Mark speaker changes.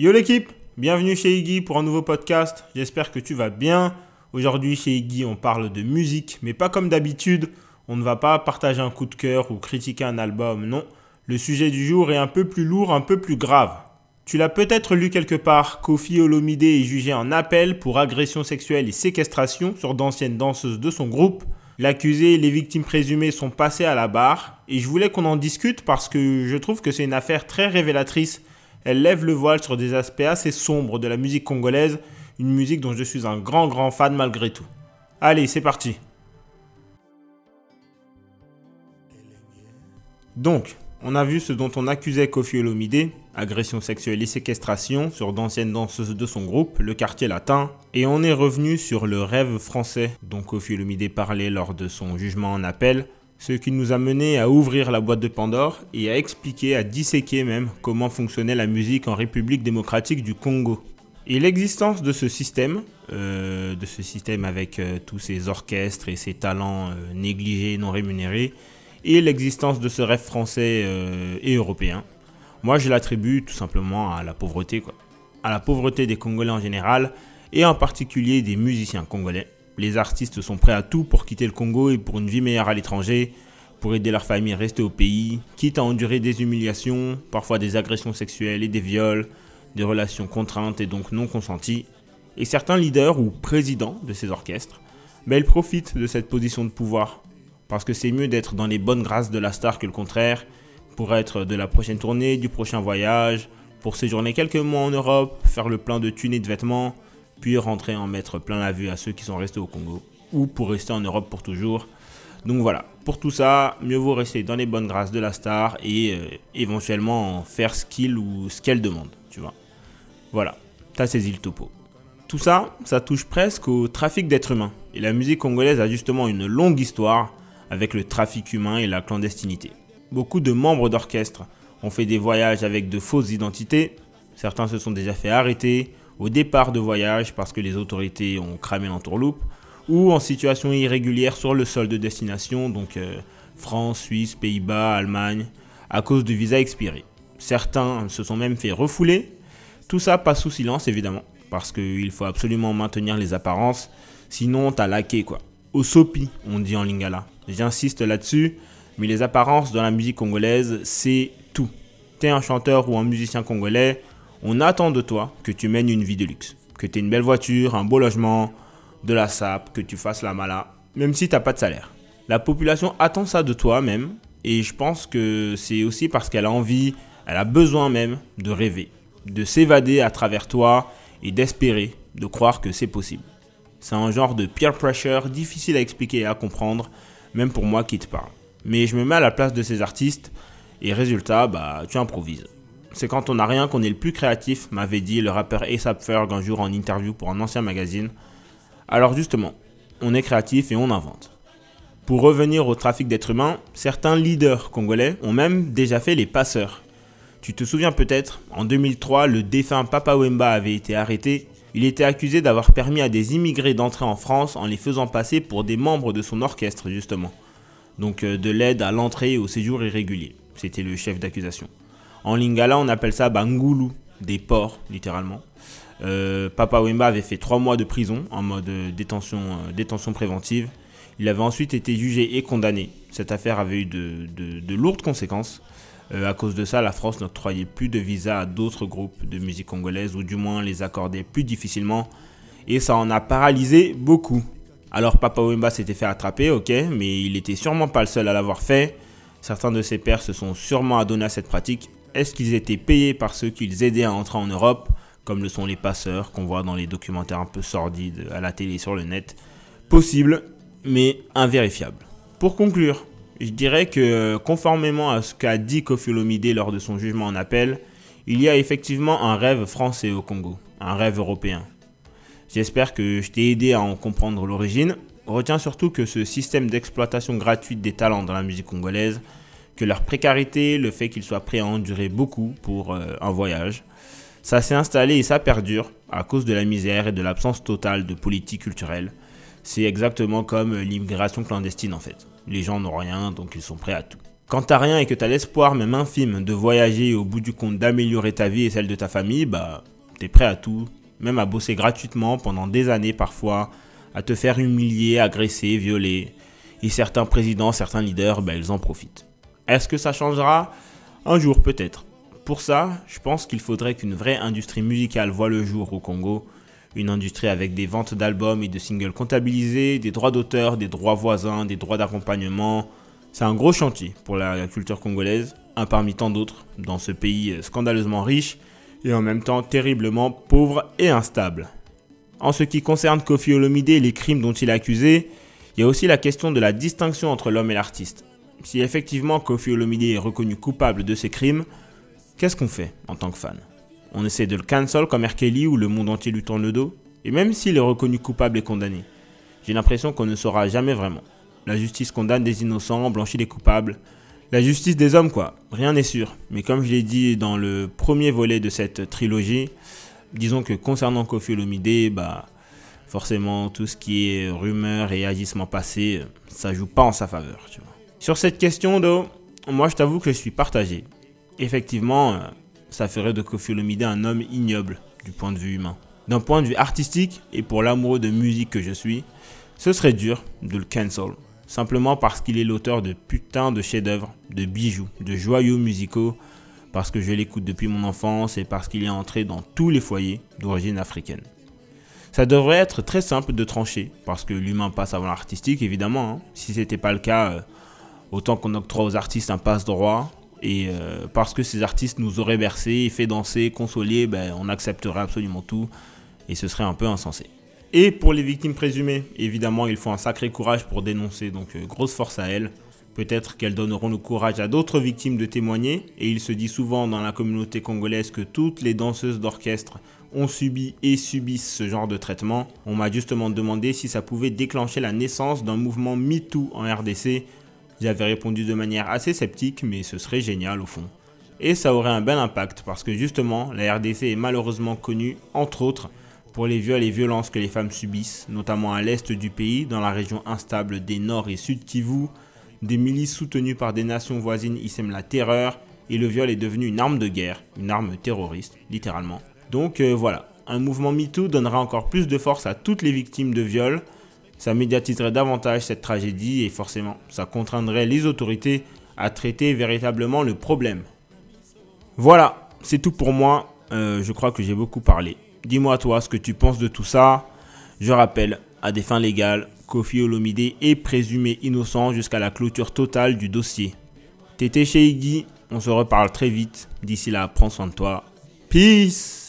Speaker 1: Yo l'équipe, bienvenue chez Iggy pour un nouveau podcast. J'espère que tu vas bien. Aujourd'hui chez Iggy, on parle de musique, mais pas comme d'habitude. On ne va pas partager un coup de cœur ou critiquer un album, non. Le sujet du jour est un peu plus lourd, un peu plus grave. Tu l'as peut-être lu quelque part, Kofi Olomide est jugé en appel pour agression sexuelle et séquestration sur d'anciennes danseuses de son groupe. L'accusé et les victimes présumées sont passés à la barre et je voulais qu'on en discute parce que je trouve que c'est une affaire très révélatrice. Elle lève le voile sur des aspects assez sombres de la musique congolaise, une musique dont je suis un grand grand fan malgré tout. Allez, c'est parti. Donc, on a vu ce dont on accusait Kofi Olomide, agression sexuelle et séquestration sur d'anciennes danseuses de son groupe, le quartier latin, et on est revenu sur le rêve français dont Kofi Olomide parlait lors de son jugement en appel, ce qui nous a mené à ouvrir la boîte de Pandore et à expliquer, à disséquer même, comment fonctionnait la musique en République démocratique du Congo. Et l'existence de ce système, euh, de ce système avec euh, tous ces orchestres et ces talents euh, négligés, non rémunérés, et l'existence de ce rêve français et européen. Moi, je l'attribue tout simplement à la pauvreté, quoi. À la pauvreté des Congolais en général, et en particulier des musiciens congolais. Les artistes sont prêts à tout pour quitter le Congo et pour une vie meilleure à l'étranger, pour aider leur famille à rester au pays, quitte à endurer des humiliations, parfois des agressions sexuelles et des viols, des relations contraintes et donc non consenties. Et certains leaders ou présidents de ces orchestres, ben, ils profitent de cette position de pouvoir parce que c'est mieux d'être dans les bonnes grâces de la star que le contraire, pour être de la prochaine tournée, du prochain voyage, pour séjourner quelques mois en Europe, faire le plein de thunes de vêtements, puis rentrer en mettre plein la vue à ceux qui sont restés au Congo, ou pour rester en Europe pour toujours. Donc voilà, pour tout ça, mieux vaut rester dans les bonnes grâces de la star et euh, éventuellement faire ce qu'il ou ce qu'elle demande, tu vois. Voilà, t'as saisi le topo. Tout ça, ça touche presque au trafic d'êtres humains. Et la musique congolaise a justement une longue histoire avec le trafic humain et la clandestinité. Beaucoup de membres d'orchestre ont fait des voyages avec de fausses identités. Certains se sont déjà fait arrêter au départ de voyage parce que les autorités ont cramé l'entourloupe ou en situation irrégulière sur le sol de destination, donc euh, France, Suisse, Pays-Bas, Allemagne, à cause de visas expirés. Certains se sont même fait refouler. Tout ça passe sous silence évidemment, parce qu'il faut absolument maintenir les apparences, sinon t'as laqué quoi. Au sopi, on dit en lingala. J'insiste là-dessus, mais les apparences dans la musique congolaise, c'est tout. T'es un chanteur ou un musicien congolais, on attend de toi que tu mènes une vie de luxe. Que tu aies une belle voiture, un beau logement, de la sape, que tu fasses la mala, même si t'as pas de salaire. La population attend ça de toi même, et je pense que c'est aussi parce qu'elle a envie, elle a besoin même de rêver, de s'évader à travers toi et d'espérer, de croire que c'est possible. C'est un genre de peer pressure difficile à expliquer et à comprendre, même pour moi qui te parle. Mais je me mets à la place de ces artistes et résultat, bah, tu improvises. C'est quand on n'a rien qu'on est le plus créatif, m'avait dit le rappeur ASAP Ferg un jour en interview pour un ancien magazine. Alors justement, on est créatif et on invente. Pour revenir au trafic d'êtres humains, certains leaders congolais ont même déjà fait les passeurs. Tu te souviens peut-être, en 2003, le défunt Papa Wemba avait été arrêté. Il était accusé d'avoir permis à des immigrés d'entrer en France en les faisant passer pour des membres de son orchestre, justement. Donc euh, de l'aide à l'entrée et au séjour irrégulier. C'était le chef d'accusation. En lingala, on appelle ça Bangulu, des porcs, littéralement. Euh, Papa Wemba avait fait trois mois de prison en mode détention, euh, détention préventive. Il avait ensuite été jugé et condamné. Cette affaire avait eu de, lourdes conséquences. Euh, à cause de ça, la France n'octroyait plus de visa à d'autres groupes de musique congolaise, ou du moins les accordait plus difficilement. Et ça en a paralysé beaucoup. Alors Papa Wemba s'était fait attraper, ok, mais il était sûrement pas le seul à l'avoir fait. Certains de ses pairs se sont sûrement adonnés à cette pratique. Est-ce qu'ils étaient payés par ceux qu'ils aidaient à entrer en Europe, comme le sont les passeurs qu'on voit dans les documentaires un peu sordides à la télé sur le net? Possible, mais invérifiable. Pour conclure, je dirais que conformément à ce qu'a dit Kofi lors de son jugement en appel, il y a effectivement un rêve français au Congo, un rêve européen. J'espère que je t'ai aidé à en comprendre l'origine. Retiens surtout que ce système d'exploitation gratuite des talents dans la musique congolaise, que leur précarité, le fait qu'ils soient prêts à endurer beaucoup pour euh, un voyage, ça s'est installé et ça perdure à cause de la misère et de l'absence totale de politique culturelle. C'est exactement comme l'immigration clandestine en fait. Les gens n'ont rien, donc ils sont prêts à tout. Quand t'as rien et que t'as l'espoir, même infime, de voyager et au bout du compte d'améliorer ta vie et celle de ta famille, bah, t'es prêt à tout, même à bosser gratuitement pendant des années parfois, à te faire humilier, agresser, violer. Et certains présidents, certains leaders, bah, ils en profitent. Est-ce que ça changera Un jour peut-être. Pour ça, je pense qu'il faudrait qu'une vraie industrie musicale voit le jour au Congo. Une industrie avec des ventes d'albums et de singles comptabilisés, des droits d'auteur, des droits voisins, des droits d'accompagnement, c'est un gros chantier pour la culture congolaise, un parmi tant d'autres, dans ce pays scandaleusement riche et en même temps terriblement pauvre et instable. En ce qui concerne Kofi Olomide et les crimes dont il est accusé, il y a aussi la question de la distinction entre l'homme et l'artiste. Si effectivement Kofi Olomide est reconnu coupable de ces crimes, qu'est-ce qu'on fait en tant que fan? On essaie de le cancel comme R. Ou le monde entier lui tourne le dos? Et même s'il est reconnu coupable et condamné, j'ai l'impression qu'on ne saura jamais vraiment. La justice condamne des innocents, blanchit des coupables. La justice des hommes, quoi. Rien n'est sûr. Mais comme je l'ai dit dans le premier volet de cette trilogie, disons que concernant Kofi Olomide, bah, forcément, tout ce qui est rumeurs et agissements passés, ça joue pas en sa faveur. Sur cette question, moi, je t'avoue que je suis partagé. Effectivement, ça ferait de Kofi Olomide un homme ignoble du point de vue humain. D'un point de vue artistique, et pour l'amoureux de musique que je suis, ce serait dur de le cancel simplement parce qu'il est l'auteur de putain de chefs-d'œuvre, de bijoux, de joyaux musicaux, parce que je l'écoute depuis mon enfance et parce qu'il est entré dans tous les foyers d'origine africaine. Ça devrait être très simple de trancher, parce que l'humain passe avant l'artistique, évidemment. Hein. Si ce n'était pas le cas, euh, autant qu'on octroie aux artistes un passe-droit, et euh, parce que ces artistes nous auraient bercé, fait danser, consolé, ben, on accepterait absolument tout, et ce serait un peu insensé. Et pour les victimes présumées, évidemment, il faut un sacré courage pour dénoncer, donc euh, grosse force à elles. Peut-être qu'elles donneront le courage à d'autres victimes de témoigner, et il se dit souvent dans la communauté congolaise que toutes les danseuses d'orchestre ont subi et subissent ce genre de traitement. On m'a justement demandé si ça pouvait déclencher la naissance d'un mouvement MeToo en RDC. J'avais répondu de manière assez sceptique, mais ce serait génial au fond. Et ça aurait un bel impact parce que justement, la RDC est malheureusement connue, entre autres, pour les viols et violences que les femmes subissent, notamment à l'est du pays, dans la région instable des Nord et Sud Kivu. Des milices soutenues par des nations voisines y sèment la terreur et le viol est devenu une arme de guerre, une arme terroriste, littéralement. Donc euh, voilà, un mouvement MeToo donnera encore plus de force à toutes les victimes de viol, ça médiatiserait davantage cette tragédie et forcément, ça contraindrait les autorités à traiter véritablement le problème. Voilà, c'est tout pour moi. Euh, je crois que j'ai beaucoup parlé. Dis-moi toi ce que tu penses de tout ça. Je rappelle, à des fins légales, Kofi Olomide est présumé innocent jusqu'à la clôture totale du dossier. Tété chez Iggy, on se reparle très vite. D'ici là, prends soin de toi. Peace